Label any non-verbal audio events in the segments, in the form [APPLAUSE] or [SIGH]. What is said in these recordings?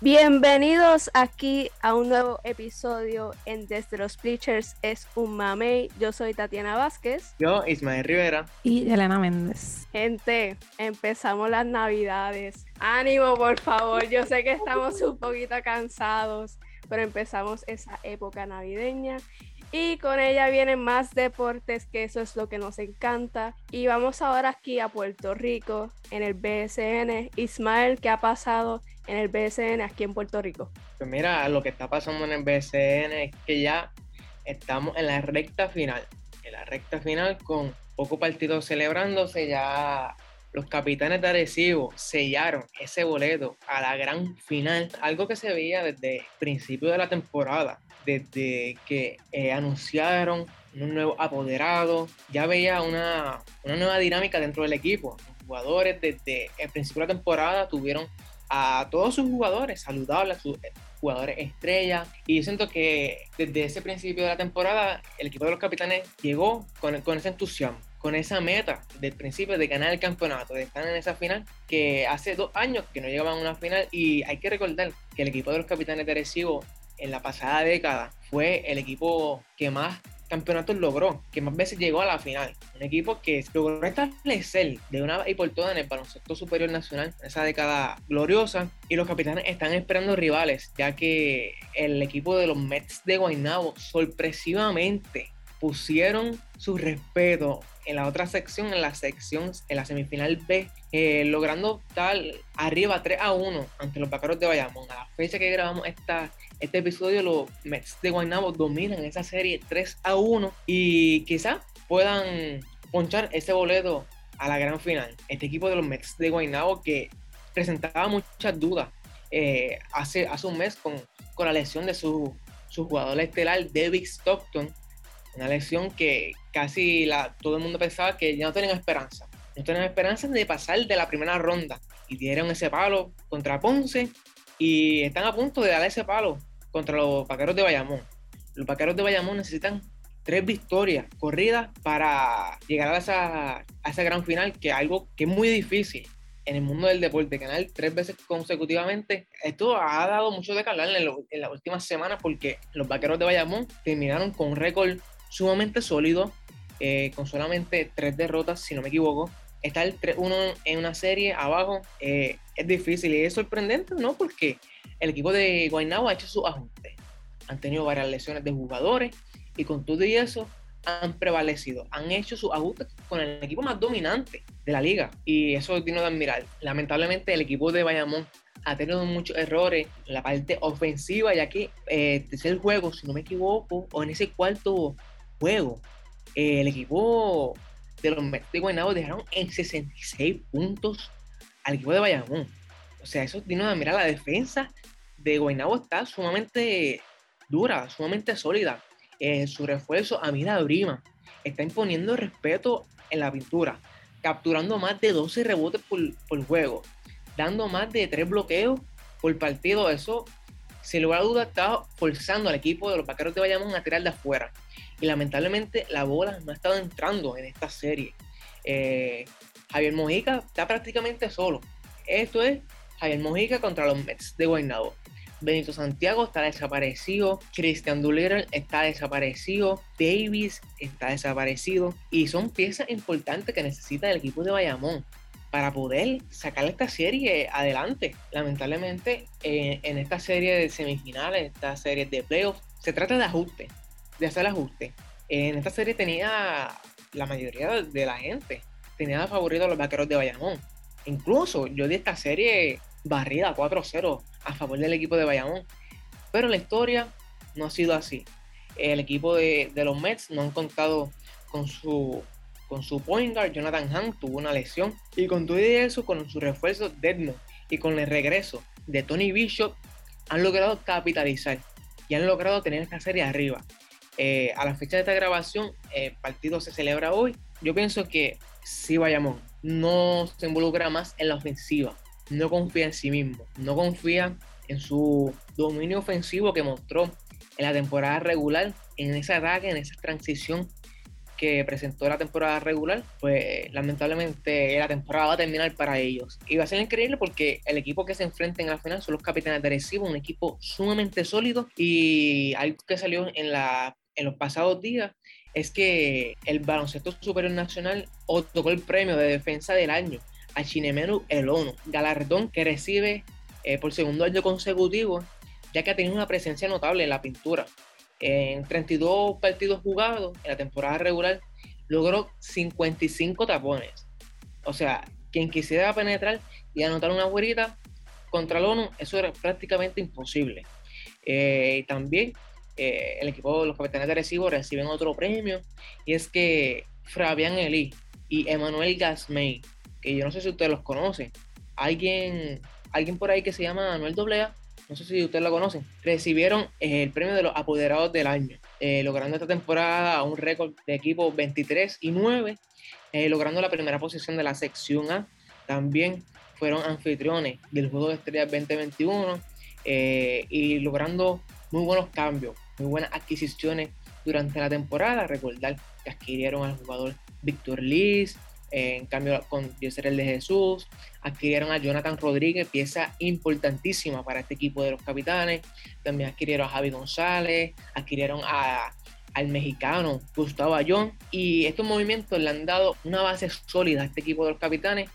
Bienvenidos aquí a un nuevo episodio en Desde los Bleachers es un mamey. Yo soy Tatiana Vázquez. Yo, Ismael Rivera. Y Elena Méndez. Gente, empezamos las navidades. Ánimo, por favor. Yo sé que estamos un poquito cansados, pero empezamos esa época navideña y con ella vienen más deportes, que eso es lo que nos encanta. Y vamos ahora aquí a Puerto Rico, en el BSN. Ismael, ¿qué ha pasado en el BSN aquí en Puerto Rico? Pues mira, lo que está pasando en el BSN es que ya estamos en la recta final. En la recta final con poco partido celebrándose, ya los capitanes de Arecibo sellaron ese boleto a la gran final, algo que se veía desde el principio de la temporada desde que eh, anunciaron un nuevo apoderado, ya veía una, nueva dinámica dentro del equipo. Los jugadores desde el principio de la temporada tuvieron a todos sus jugadores saludables, a sus jugadores estrellas. Y siento que desde ese principio de la temporada, el equipo de los capitanes llegó con, con ese entusiasmo, con esa meta del principio de ganar el campeonato, de estar en esa final, que hace dos años que no llegaban a una final. Y hay que recordar que el equipo de los capitanes de Arecibo en la pasada década fue el equipo que más campeonatos logró, que más veces llegó a la final. Un equipo que logró establecer de una vez y por todas en el baloncesto superior nacional en esa década gloriosa. Y los capitanes están esperando rivales, ya que el equipo de los Mets de Guaynabo sorpresivamente pusieron su respeto en la otra sección, en la sección, en la semifinal B, eh, logrando tal arriba 3 a 1 ante los Vaqueros de Bayamón. A la fecha que grabamos esta, este episodio, los Mets de Guaynabo dominan esa serie 3 a 1 y quizás puedan ponchar ese boleto a la gran final. Este equipo de los Mets de Guaynabo que presentaba muchas dudas eh, hace, hace un mes con, con la lesión de su, su jugador estelar, David Stockton. Una lesión que casi todo el mundo pensaba que ya no tenían esperanza. No tenían esperanza de pasar de la primera ronda. Y dieron ese palo contra Ponce y están a punto de dar ese palo contra los vaqueros de Bayamón. Los vaqueros de Bayamón necesitan tres victorias corridas para llegar a esa, a esa gran final, que es algo que es muy difícil en el mundo del deporte, ganar tres veces consecutivamente. Esto ha dado mucho de hablar en, en las últimas semanas porque los vaqueros de Bayamón terminaron con un récord sumamente sólido, eh, con solamente tres derrotas, si no me equivoco. Estar 3-1 en una serie abajo eh, es difícil y es sorprendente, ¿no? Porque el equipo de Guaynabo ha hecho sus ajustes. Han tenido varias lesiones de jugadores y con todo y eso han prevalecido, han hecho sus ajustes con el equipo más dominante de la liga y eso es digno de admirar. Lamentablemente el equipo de Bayamón ha tenido muchos errores en la parte ofensiva, ya que eh, el juego, si no me equivoco, o en ese cuarto juego, el equipo de los Mets de Guaynabo dejaron en 66 puntos al equipo de Bayamón. O sea, eso tiene de admirar la defensa de Guaynabo está sumamente dura, sumamente sólida. Eh, su refuerzo, Amira Brima, está imponiendo respeto en la pintura, capturando más de 12 rebotes por, por juego, dando más de 3 bloqueos por partido. Eso, sin lugar a duda, está forzando al equipo de los vaqueros de Bayamón a tirar de afuera. Y lamentablemente la bola no ha estado entrando en esta serie. Eh, Javier Mojica está prácticamente solo. Esto es Javier Mojica contra los Mets de Guaynabo. Benito Santiago está desaparecido, Christian Doolittle está desaparecido, Davis está desaparecido y son piezas importantes que necesita el equipo de Bayamón para poder sacar esta serie adelante. Lamentablemente, eh, en esta serie de semifinales, esta serie de playoffs, se trata de ajuste, de hacer ajuste. En esta serie tenía la mayoría de la gente, tenía favorito a los vaqueros de Bayamón. Incluso yo di esta serie barrida 4-0 a favor del equipo de Bayamón. Pero la historia no ha sido así. El equipo de, los Mets no han contado con su, con su point guard, Jonathan Hunt, tuvo una lesión. Y con todo eso, con su refuerzo Deadmond y con el regreso de Tony Bishop, han logrado capitalizar y han logrado tener esta serie arriba. Eh, a la fecha de esta grabación, el partido se celebra hoy. Yo pienso que si Bayamón no se involucra más en la ofensiva, no confía en sí mismo, no confía en su dominio ofensivo que mostró en la temporada regular, en ese ataque, en esa transición que presentó la temporada regular, pues lamentablemente la temporada va a terminar para ellos. Y va a ser increíble porque el equipo que se enfrenta en la final son los capitanes de Recibo, un equipo sumamente sólido y algo que salió en, la, en los pasados días es que el baloncesto superior nacional otorgó el premio de defensa del año a Chinemeru Elono, galardón que recibe eh, por segundo año consecutivo, ya que ha tenido una presencia notable en la pintura. En 32 partidos jugados en la temporada regular, logró 55 tapones. O sea, quien quisiera penetrar y anotar una güerita contra el ONU, eso era prácticamente imposible. Eh, también eh, el equipo, los capitanes de Recibo reciben otro premio, y es que Fabián Eli y Emanuel Gasmey, que yo no sé si ustedes los conocen, alguien, alguien por ahí que se llama Manuel Doblea, no sé si ustedes lo conocen, recibieron eh, el premio de los apoderados del año, eh, logrando esta temporada un récord de equipo 23 y 9, eh, logrando la primera posición de la sección A. También fueron anfitriones del Juego de Estrellas 2021 y logrando muy buenos cambios, muy buenas adquisiciones durante la temporada. Recordar que adquirieron al jugador Víctor Liz, en cambio con el de Jesús, adquirieron a Jonathan Rodríguez, pieza importantísima para este equipo de los capitanes, también adquirieron a Javi González, adquirieron a, al mexicano Gustavo Ayón, y estos movimientos le han dado una base sólida a este equipo de los capitanes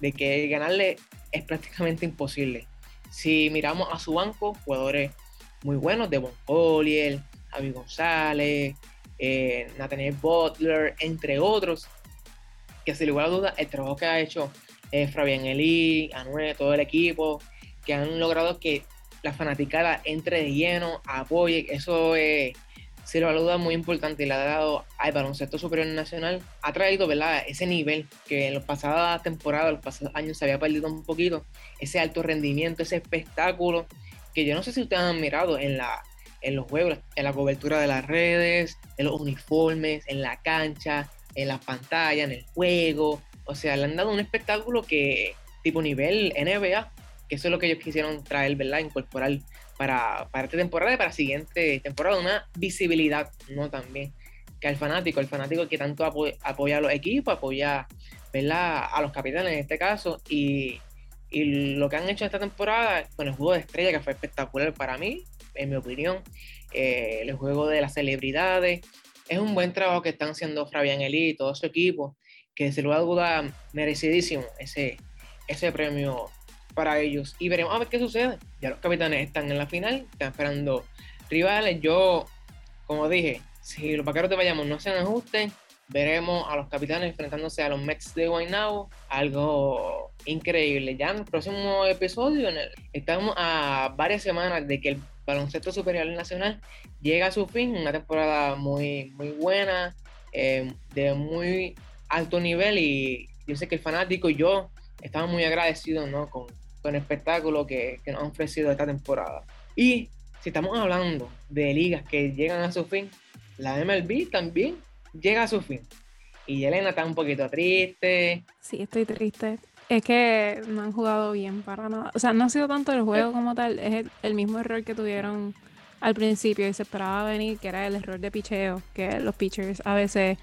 de que ganarle es prácticamente imposible. Si miramos a su banco, jugadores muy buenos, Devon Collier, Javi González, eh, Nathaniel Butler, entre otros, que sin lugar a dudas el trabajo que ha hecho eh, Fabián Eli, Anuel, todo el equipo, que han logrado que la fanaticada entre de lleno, apoye, eso es, sin lugar a dudas, muy importante y le ha dado al baloncesto superior nacional, ha traído ¿verdad? ese nivel que en las pasadas temporadas, los pasados años se había perdido un poquito, ese alto rendimiento, ese espectáculo, que yo no sé si ustedes han mirado en la en los juegos, en la cobertura de las redes, en los uniformes, en la cancha, en las pantallas, en el juego. O sea, le han dado un espectáculo que, tipo nivel NBA, que eso es lo que ellos quisieron traer, ¿verdad? Incorporar para, para esta temporada y para la siguiente temporada, una visibilidad, ¿no? También que al fanático, el fanático que tanto apoya, a los equipos, apoya, ¿verdad? A los capitanes en este caso, y, y lo que han hecho esta temporada con el juego de estrella, que fue espectacular para mí, en mi opinión, eh, el juego de las celebridades, es un buen trabajo que están haciendo Fabián Eli y todo su equipo, que se lo duda merecidísimo ese, ese premio para ellos. Y veremos a ver qué sucede. Ya los capitanes están en la final, están esperando rivales. Yo, como dije, si los vaqueros de Bayamón no se ajusten, veremos a los capitanes enfrentándose a los Mets de Guaynabo. Algo increíble. Ya en el próximo episodio, estamos a varias semanas de que el baloncesto superior nacional llega a su fin, una temporada muy, muy buena, eh, de muy alto nivel y yo sé que el fanático y yo estamos muy agradecidos ¿no? con, con, el espectáculo que, que, nos han ofrecido esta temporada. Y si estamos hablando de ligas que llegan a su fin, la MLB también llega a su fin. Y Elena está un poquito triste. Sí, estoy triste. Es que no han jugado bien para nada. O sea, no ha sido tanto el juego como tal, es el, mismo error que tuvieron al principio y se esperaba venir, que era el error de picheo, que los pitchers a veces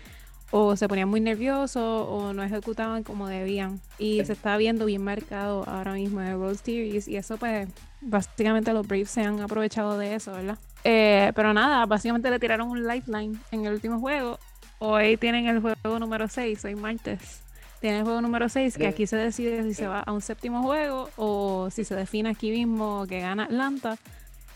o se ponían muy nerviosos o no ejecutaban como debían. Y se está viendo bien marcado ahora mismo en el World Series y eso pues básicamente los Braves se han aprovechado de eso, ¿verdad? Eh, pero nada, básicamente le tiraron un lifeline en el último juego. Hoy tienen el juego número 6, hoy martes. Tiene el juego número 6, que aquí se decide si se va a un séptimo juego o si se define aquí mismo que gana Atlanta,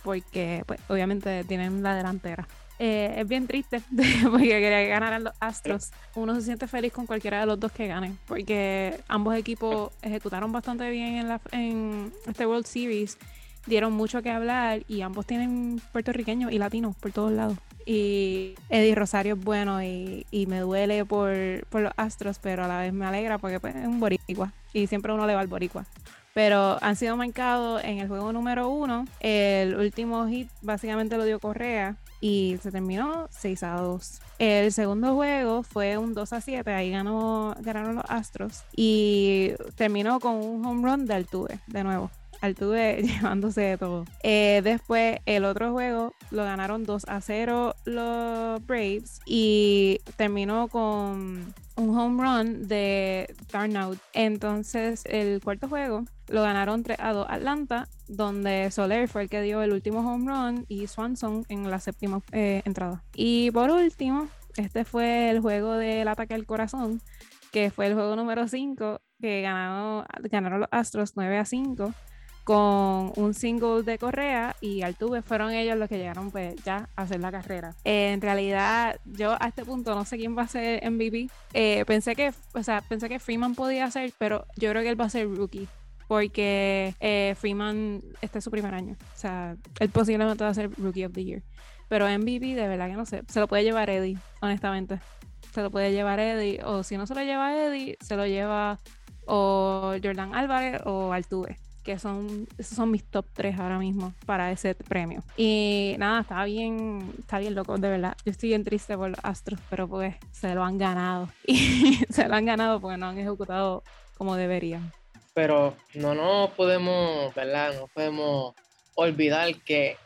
porque pues, obviamente tienen la delantera. Eh, es bien triste [LAUGHS] porque quería que ganaran los Astros. Uno se siente feliz con cualquiera de los dos que ganen, porque ambos equipos ejecutaron bastante bien en, la, en este World Series, dieron mucho que hablar y ambos tienen puertorriqueños y latinos por todos lados. Y Eddie Rosario es bueno y, me duele por, los Astros, pero a la vez me alegra porque pues, es un boricua y siempre uno le va al boricua. Pero han sido marcados en el juego número uno. El último hit básicamente lo dio Correa y se terminó 6 a 2. El segundo juego fue un 2 a 7, ahí ganó, ganaron los Astros y terminó con un home run de Altuve de nuevo Altuve [LAUGHS] llevándose de todo. Eh, después, el otro juego lo ganaron 2 a 0 los Braves y terminó con un home run de Darnout. Entonces, el cuarto juego lo ganaron 3 a 2 Atlanta, donde Soler fue el que dio el último home run y Swanson en la séptima eh, entrada. Y por último, este fue el juego del ataque al corazón, que fue el juego número 5, que ganaron, ganaron los Astros 9 a 5 con un single de Correa y Altuve fueron ellos los que llegaron pues ya a hacer la carrera. en realidad yo a este punto no sé quién va a ser MVP. Eh, pensé que, o sea, pensé que Freeman podía ser, pero yo creo que él va a ser rookie. Porque eh, Freeman este es su primer año. O sea, él posiblemente va a ser Rookie of the Year. Pero MVP, de verdad que no sé. Se lo puede llevar Eddie, honestamente. Se lo puede llevar Eddie. O si no se lo lleva Eddie, se lo lleva o Jordan Álvarez o Altuve que son, esos son mis top 3 ahora mismo para ese premio. Y nada, está bien, está bien loco, de verdad. Yo estoy bien triste por los Astros, pero pues se lo han ganado. [LAUGHS] Y se lo han ganado porque no han ejecutado como deberían. Pero no nos podemos, ¿verdad? No podemos olvidar que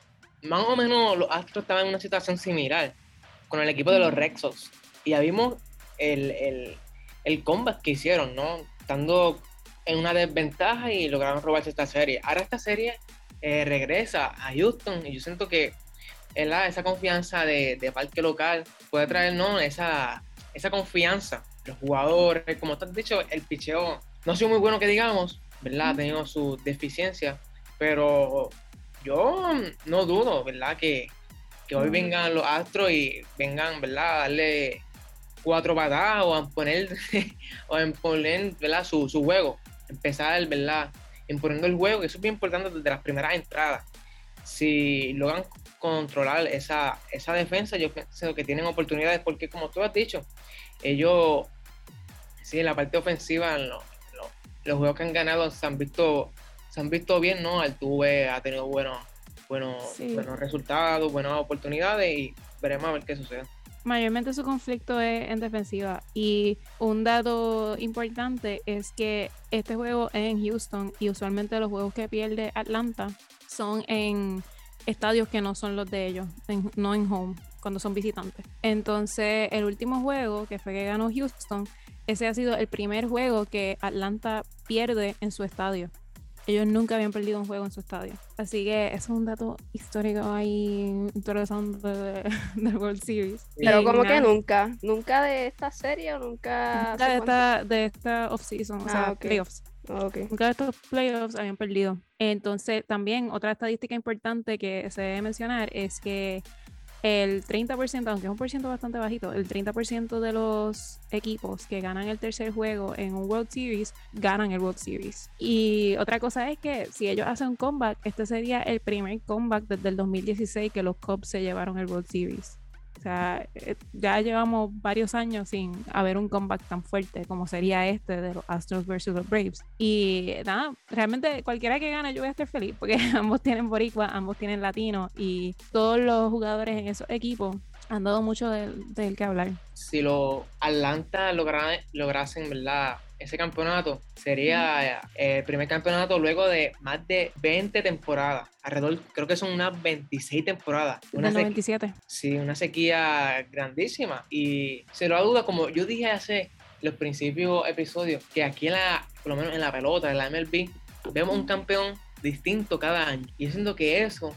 más o menos los Astros estaban en una situación similar con el equipo de los Rexos. Y ya vimos el, el, el combat que hicieron, ¿no? Estando en una desventaja y lograron robarse esta serie. Ahora esta serie eh, regresa a Houston y yo siento que esa confianza de, de, parque local puede traernos esa, esa confianza. Los jugadores, como te has dicho, el picheo no ha sido muy bueno que digamos, ¿verdad? Ha tenido sus deficiencias, pero yo no dudo, ¿verdad? Que, que hoy vengan los astros y vengan, ¿verdad? A darle cuatro patadas o a poner, [LAUGHS] o a poner ¿verdad? Su, su juego empezar, ¿verdad? Imponiendo el juego, que eso es bien importante desde las primeras entradas. Si logran controlar esa, esa defensa, yo pienso que tienen oportunidades, porque como tú has dicho, ellos, sí, en la parte ofensiva, los juegos que han ganado se han visto, se han visto bien, ¿no? Altuve ha tenido buenos, buenos, buenos resultados, buenas oportunidades y veremos a ver qué sucede mayormente su conflicto es en defensiva. Y un dato importante es que este juego es en Houston y usualmente los juegos que pierde Atlanta son en estadios que no son los de ellos, no en home, cuando son visitantes. Entonces, el último juego que fue que ganó Houston, ese ha sido el primer juego que Atlanta pierde en su estadio. Ellos nunca habían perdido un juego en su estadio. Así que eso es un dato histórico ahí interesante de, [LAUGHS] del World Series. Pero como que nunca, nunca de esta serie o nunca... Nunca de esta, de esta off-season, o sea, ah, playoffs. Ah, nunca de estos playoffs habían perdido. Entonces, también otra estadística importante que se debe mencionar es que el 30%, aunque es un por ciento bastante bajito, el 30% de los equipos que ganan el tercer juego en un World Series ganan el World Series. Y otra cosa es que si ellos hacen un comeback, este sería el primer comeback desde el 2016 que los Cubs se llevaron el World Series. Eh, ya llevamos varios años sin haber un comeback tan fuerte como sería este de los Astros versus los Braves. Y nada, realmente cualquiera que gane yo voy a estar feliz porque [LAUGHS] ambos tienen boricua, ambos tienen latino y todos los jugadores en esos equipos han dado mucho del, del que hablar. Si los Atlanta lograsen, ¿verdad? Ese campeonato sería eh, el primer campeonato luego de más de 20 temporadas. Alrededor, creo que son unas 26 temporadas. Una 97. Sí, una sequía grandísima. Y se lo duda, como yo dije hace los principios episodios, que aquí en la, por lo menos en la pelota, en la MLB, vemos un campeón distinto cada año. Y yo siento que eso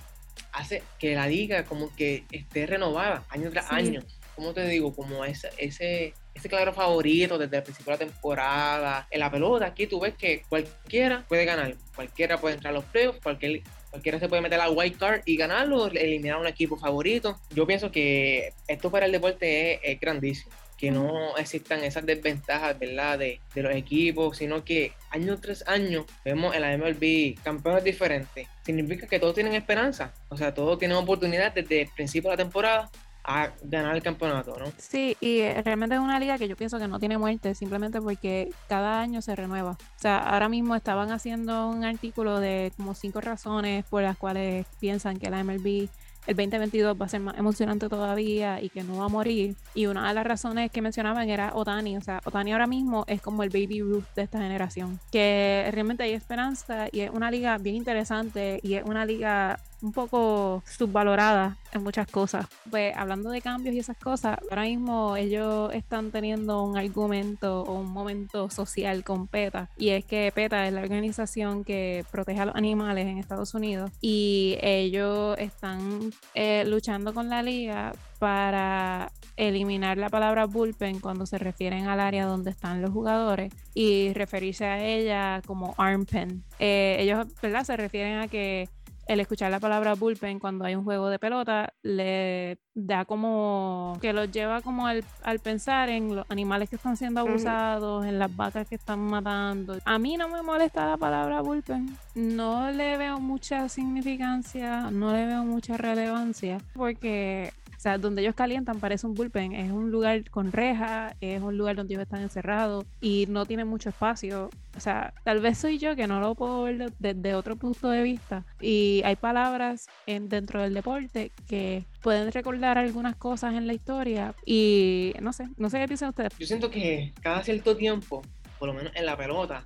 hace que la liga como que esté renovada año tras año. ¿Cómo te digo? Como ese, ese ese claro favorito desde el principio de la temporada. En la pelota, aquí tú ves que cualquiera puede ganar, cualquiera puede entrar a los playoffs, cualquier, cualquiera se puede meter a la white card y ganarlo, eliminar a un equipo favorito. Yo pienso que esto para el deporte es, grandísimo que no existan esas desventajas, ¿verdad? De, de, los equipos, sino que año tras año vemos en la MLB campeones diferentes. Significa que todos tienen esperanza, o sea, todos tienen oportunidad desde el principio de la temporada a ganar el campeonato, ¿no? Sí, y realmente es una liga que yo pienso que no tiene muerte, simplemente porque cada año se renueva. O sea, ahora mismo estaban haciendo un artículo de como cinco razones por las cuales piensan que la MLB el 2022 va a ser más emocionante todavía y que no va a morir. Y una de las razones que mencionaban era Otani. O sea, Otani ahora mismo es como el baby Ruth de esta generación. Que realmente hay esperanza y es una liga bien interesante y es una liga un poco subvalorada en muchas cosas. Pues hablando de cambios y esas cosas, ahora mismo ellos están teniendo un argumento o un momento social con PETA. Y es que PETA es la organización que protege a los animales en Estados Unidos. Y ellos están eh, luchando con la liga para eliminar la palabra bullpen cuando se refieren al área donde están los jugadores y referirse a ella como arm pen. Eh, ellos ¿verdad? se refieren a que el escuchar la palabra bullpen cuando hay un juego de pelota le da como que los lleva como al, pensar en los animales que están siendo abusados, en las vacas que están matando. A mí no me molesta la palabra bullpen. No le veo mucha significancia, no le veo mucha relevancia porque o sea, donde ellos calientan parece un bullpen. Es un lugar con reja, es un lugar donde ellos están encerrados y no tienen mucho espacio. O sea, tal vez soy yo que no lo puedo ver desde otro punto de vista. Y hay palabras en, dentro del deporte que pueden recordar algunas cosas en la historia. Y no sé, no sé qué piensan ustedes. Yo siento que cada cierto tiempo, por lo menos en la pelota,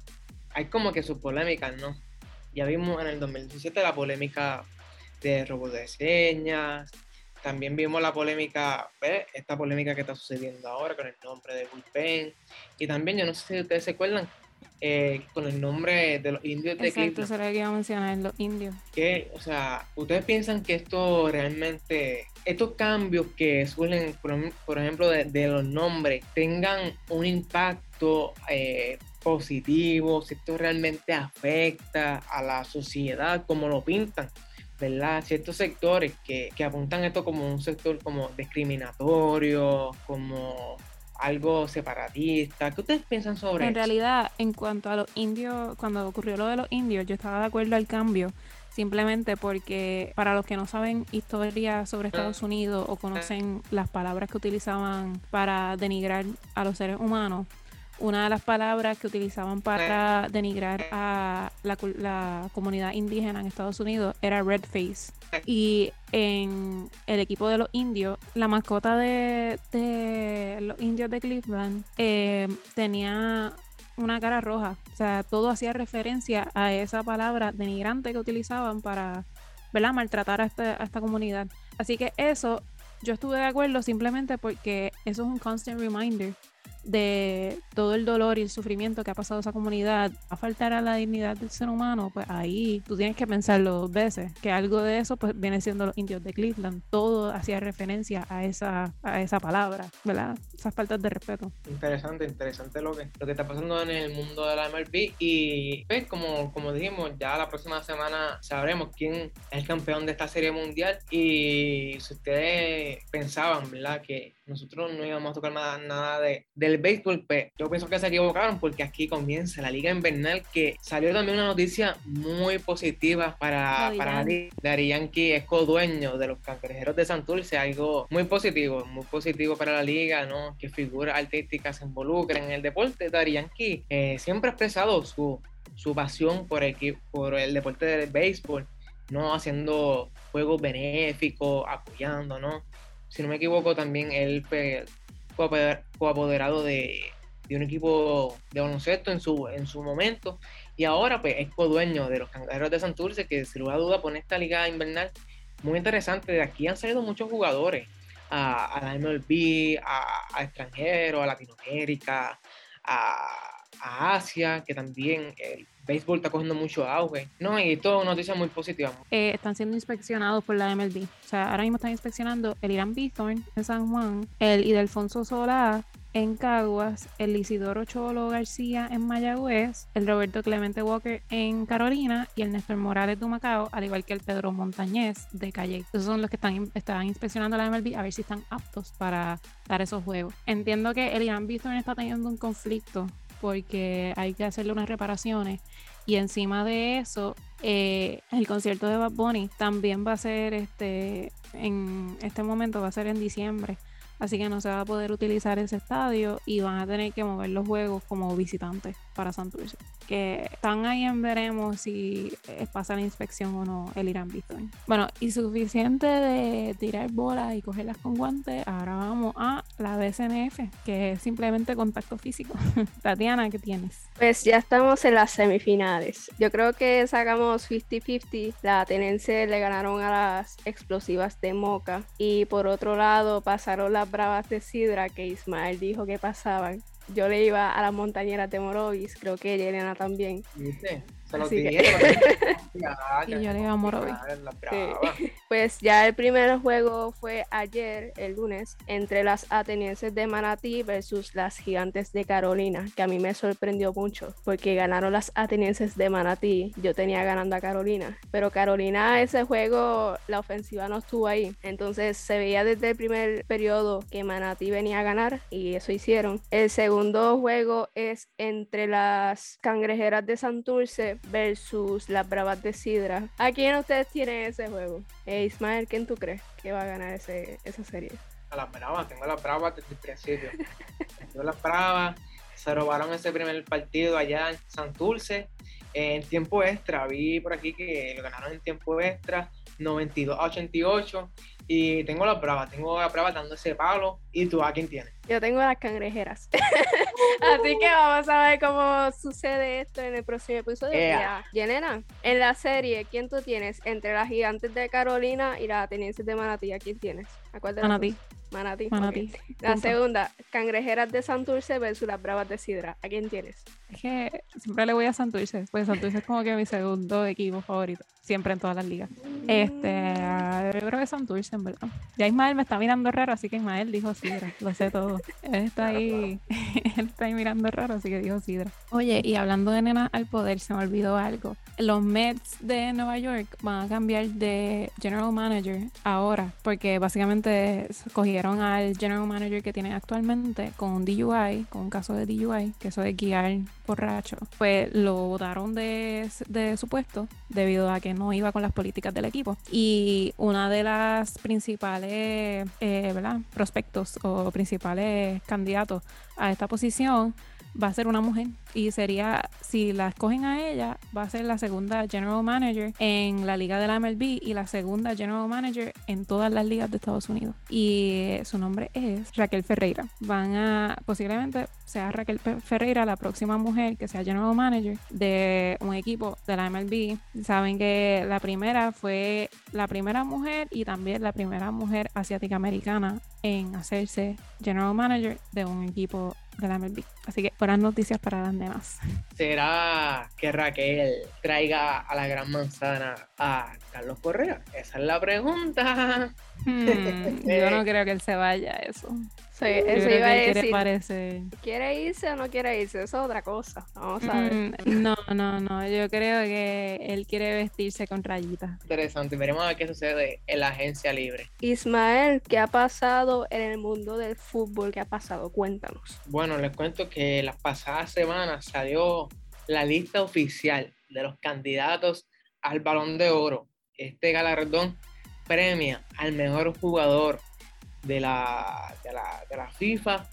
hay como que sus polémicas, ¿no? Ya vimos en el 2017 la polémica de robos de señas, también vimos la polémica, esta polémica que está sucediendo ahora con el nombre de bullpen. Y también, yo no sé si ustedes se acuerdan, eh, con el nombre de los indios de Exacto, eso era que iba a mencionar, los indios. Que, o sea, ¿ustedes piensan que esto realmente, estos cambios que suelen, por, ejemplo, de, los nombres, tengan un impacto eh, positivo, si esto realmente afecta a la sociedad como lo pintan? ¿Verdad? Ciertos sectores que, que apuntan esto como un sector como discriminatorio, como algo separatista. ¿Qué ustedes piensan sobre eso? En realidad, en cuanto a los indios, cuando ocurrió lo de los indios, yo estaba de acuerdo al cambio, simplemente porque para los que no saben historia sobre Estados Unidos o conocen las palabras que utilizaban para denigrar a los seres humanos, una de las palabras que utilizaban para denigrar a la, comunidad indígena en Estados Unidos era red face. Y en el equipo de los indios, la mascota de, los indios de Cleveland eh, tenía una cara roja. O sea, todo hacía referencia a esa palabra denigrante que utilizaban para ¿verdad? maltratar a esta, a esta comunidad. Así que eso, yo estuve de acuerdo simplemente porque eso es un constant reminder de todo el dolor y el sufrimiento que ha pasado esa comunidad a faltar a la dignidad del ser humano, pues ahí tú tienes que pensarlo dos veces, que algo de eso pues viene siendo los indios de Cleveland, todo hacía referencia a esa, a esa palabra, ¿verdad? Esas faltas de respeto. Interesante, interesante lo que, lo que está pasando en el mundo de la MLB y pues como, como dijimos, ya la próxima semana sabremos quién es el campeón de esta serie mundial y si ustedes pensaban, ¿verdad? Que nosotros no íbamos a tocar nada, nada de, del béisbol, pues yo pienso que se equivocaron porque aquí comienza la liga invernal que salió también una noticia muy positiva para, para. Dari Yankee es co-dueño de los cangrejeros de Santurce, algo muy positivo, muy positivo para la liga, ¿no? Que figuras artísticas se involucren en el deporte. Dari Yankee eh, siempre ha expresado su, su pasión por el, por el deporte del béisbol, ¿no? Haciendo juegos benéficos, apoyando, ¿no? Si no me equivoco, también él fue coapoderado de, un equipo de baloncesto en su, en su momento y ahora pues es co-dueño de los Cangrejeros de Santurce que sin lugar a duda pone esta liga invernal muy interesante. De aquí han salido muchos jugadores a, la MLB, a, extranjeros, a Latinoamérica, a, Asia, que también el béisbol está cogiendo mucho auge. No, y esto es una noticia muy positiva. Eh, están siendo inspeccionados por la MLB. O sea, ahora mismo están inspeccionando el Irán Bithorn en San Juan, el Idelfonso Solá en Caguas, el Isidoro Cholo García en Mayagüez, el Roberto Clemente Walker en Carolina y el Néstor Morales de Macao, al igual que el Pedro Montañez de Calle. Esos son los que están, están inspeccionando la MLB a ver si están aptos para dar esos juegos. Entiendo que el Irán Bithorn está teniendo un conflicto porque hay que hacerle unas reparaciones. Y encima de eso, eh, el concierto de Bad Bunny también va a ser este en este momento, va a ser en diciembre. así que no se va a poder utilizar ese estadio y van a tener que mover los juegos como visitantes para Santurce. Que están ahí en veremos si eh, pasa la inspección o no el Irán Bithorn. Bueno, y suficiente de tirar bolas y cogerlas con guantes. Ahora vamos a la BCNF, que es simplemente contacto físico. [LAUGHS] Tatiana, ¿qué tienes? Pues ya estamos en las semifinales. Yo creo que sacamos 50-50. La Tenense le ganaron a las explosivas de Moca. Y por otro lado pasaron las bravas de Sidra, que Ismael dijo que pasaban. Yo le iba a las montañeras de Morovis, creo que Yelena también. ¿Viste? Se que- Sí. [LAUGHS] Pues ya el primer juego fue ayer, el lunes, entre las atenienses de Manatí versus las gigantes de Carolina, que a mí me sorprendió mucho, porque ganaron las atenienses de Manatí. Yo tenía ganando a Carolina, pero Carolina ese juego, la ofensiva no estuvo ahí. Entonces se veía desde el primer periodo que Manatí venía a ganar y eso hicieron. El segundo juego es entre las cangrejeras de Santurce versus las bravas de Sidra. ¿A quién ustedes tienen ese juego? Eh, Ismael, ¿quién tú crees que va a ganar ese, esa serie? A las bravas, tengo las bravas desde el principio. [LAUGHS] Tengo las bravas, se robaron ese primer partido allá en Santurce. En tiempo extra, vi por aquí que lo ganaron en tiempo extra, 92 a 88. Y tengo las bravas, tengo las bravas dando ese palo. ¿Y tú a quién tienes? Yo tengo las cangrejeras. [LAUGHS] Así que vamos a ver cómo sucede esto en el próximo episodio. Ea. Ya, Yelena, en la serie, ¿quién tú tienes? Entre las gigantes de Carolina y las atenienses de Manatí, ¿a quién tienes? ¿A cuál de las Manatí. La segunda, cangrejeras de Santurce versus las bravas de Sidra. ¿A quién tienes? Es que siempre le voy a Santurce, pues Santurce es como que mi segundo equipo favorito, siempre en todas las ligas. Este, yo creo que Santurce, en verdad. Ya Ismael me está mirando raro, así que Ismael dijo Sidra, lo sé todo. Él está ahí, [LAUGHS] él está ahí mirando raro, así que dijo Sidra. Oye, y hablando de nena al poder, se me olvidó algo. Los Mets de Nueva York van a cambiar de general manager ahora, porque básicamente cogieron al general manager que tienen actualmente con un DUI, con un caso de DUI, que eso es guiar borracho. Pues lo votaron de, de su puesto debido a que no iba con las políticas del equipo. Y una de las principales eh, prospectos o principales candidatos a esta posición va a ser una mujer y sería, si la escogen a ella, va a ser la segunda general manager en la liga de la MLB y la segunda general manager en todas las ligas de Estados Unidos. Y su nombre es Raquel Ferreira. Van a, posiblemente sea Raquel Ferreira la próxima mujer que sea general manager de un equipo de la MLB. Saben que la primera fue la primera mujer y también la primera mujer asiática americana en hacerse general manager de un equipo de la MLB. Así que buenas noticias para las demás. ¿Será que Raquel traiga a la gran manzana a Carlos Correa? Esa es la pregunta. Hmm, [LAUGHS] yo no creo que él se vaya a eso. Sí, eso iba a decir. ¿Quiere irse o no quiere irse? Eso es otra cosa. Vamos a ver. Mm, no, no, no. Yo creo que él quiere vestirse con rayitas. Interesante. Veremos a ver qué sucede en la agencia libre. Ismael, ¿qué ha pasado en el mundo del fútbol? ¿Qué ha pasado? Cuéntanos. Bueno, les cuento que las pasadas semanas salió la lista oficial de los candidatos al Balón de Oro. Este galardón premia al mejor jugador de la, de la, de la FIFA,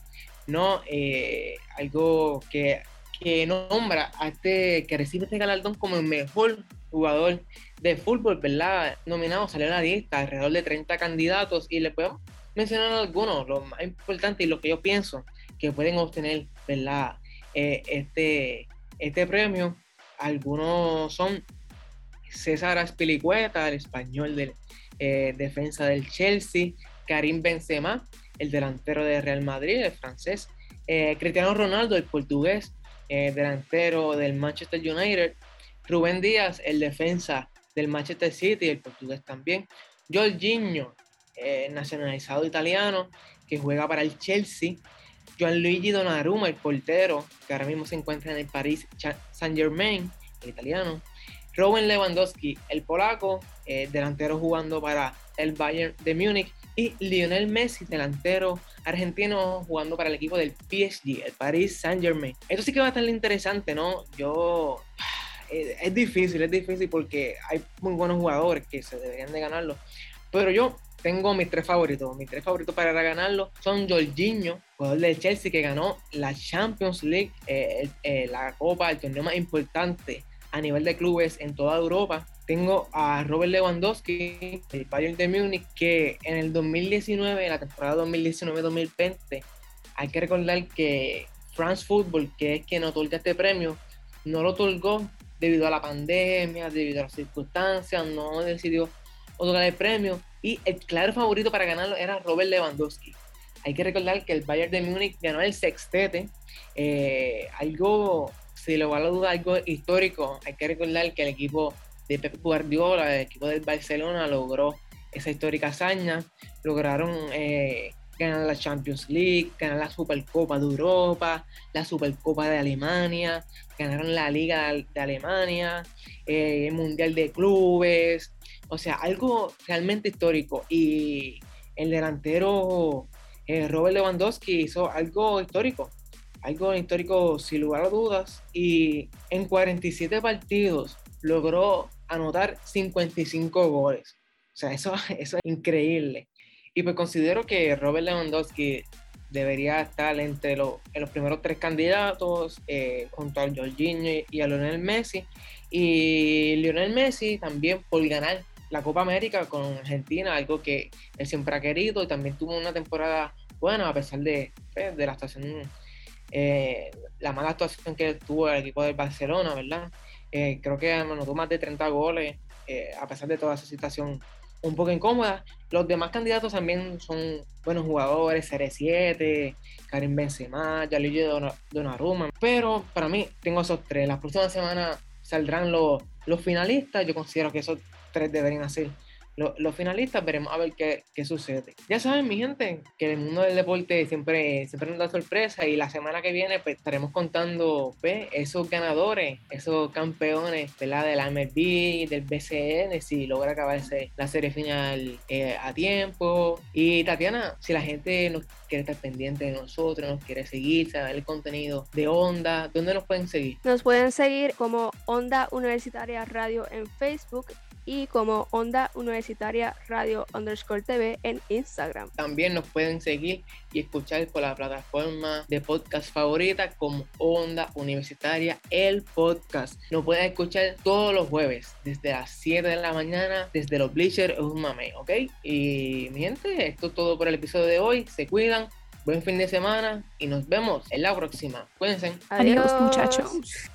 ¿no? Eh, algo que, que nombra a este, que recibe este galardón como el mejor jugador de fútbol, ¿verdad? Nominado, salió en la lista, alrededor de 30 candidatos, y le podemos mencionar algunos, los más importantes y los que yo pienso que pueden obtener, ¿verdad? Eh, este, este premio. Algunos son César Aspilicueta, el español del eh, defensa del Chelsea, Karim Benzema, el delantero de Real Madrid, el francés, eh, Cristiano Ronaldo, el portugués, eh, delantero del Manchester United, Rubén Díaz, el defensa del Manchester City, el portugués también, Jorginho, eh, nacionalizado italiano, que juega para el Chelsea, Gianluigi Donnarumma, el portero, que ahora mismo se encuentra en el Paris Saint Germain, el italiano, Robin Lewandowski, el polaco, eh, delantero jugando para el Bayern de Múnich, y Lionel Messi, delantero argentino jugando para el equipo del PSG, el Paris Saint Germain. Esto sí que va a estar interesante, ¿no? Yo... [SIGHS] Es difícil, es difícil porque hay muy buenos jugadores que se deberían de ganarlo. Pero yo tengo mis tres favoritos. Mis tres favoritos para ganarlo son Jorginho, jugador del Chelsea que ganó la Champions League, eh, eh, la Copa, el torneo más importante a nivel de clubes en toda Europa. Tengo a Robert Lewandowski, del Bayern de Múnich, que en el 2019, la temporada 2019-2020, hay que recordar que France Football, que es quien otorga este premio, no lo otorgó debido a la pandemia, debido a las circunstancias, no decidió otorgar el premio. Y el claro favorito para ganarlo era Robert Lewandowski. Hay que recordar que el Bayern de Múnich ganó el sextete, eh, algo, si lo va a duda, algo histórico. Hay que recordar que el equipo de Pep Guardiola, el equipo del Barcelona, logró esa histórica hazaña. Lograron eh, ganar la Champions League, ganar la Supercopa de Europa, la Supercopa de Alemania, ganaron la Liga de Alemania, eh, el Mundial de Clubes, o sea, algo realmente histórico. Y el delantero eh, Robert Lewandowski hizo algo histórico, algo histórico sin lugar a dudas. Y en 47 partidos logró anotar 55 goles. O sea, eso, [LAUGHS] eso es increíble. Y pues considero que Robert Lewandowski debería estar entre los, primeros tres candidatos, eh, junto a Jorginho y a Lionel Messi. Y Lionel Messi también por ganar la Copa América con Argentina, algo que él siempre ha querido y también tuvo una temporada buena a pesar de, pues, la actuación, eh, la mala actuación que tuvo el equipo del Barcelona, ¿verdad? Eh, creo que anotó más de 30 goles a pesar de toda esa situación un poco incómoda. Los demás candidatos también son buenos jugadores, CR7, Karim Benzema, Gianluigi Donnarumma, pero para mí tengo esos tres. La próxima semana saldrán los, los finalistas, yo considero que esos tres deberían ser los finalistas, veremos a ver qué, sucede. Ya saben, mi gente, que el mundo del deporte siempre, siempre nos da sorpresa y la semana que viene pues, estaremos contando pues, esos ganadores, esos campeones de la MLB, del BCN, si logra acabarse la serie final eh, a tiempo. Y Tatiana, si la gente nos quiere estar pendiente de nosotros, nos quiere seguir, saber el contenido de Onda, ¿dónde nos pueden seguir? Nos pueden seguir como Onda Universitaria Radio en Facebook y como Onda Universitaria Radio underscore TV en Instagram. También nos pueden seguir y escuchar por la plataforma de podcast favorita como Onda Universitaria, el podcast. Nos pueden escuchar todos los jueves, desde las 7 de la mañana, desde los Bleachers, es un mame, ¿ok? Y mi gente, esto es todo por el episodio de hoy. Se cuidan, buen fin de semana y nos vemos en la próxima. Cuídense. Adiós muchachos.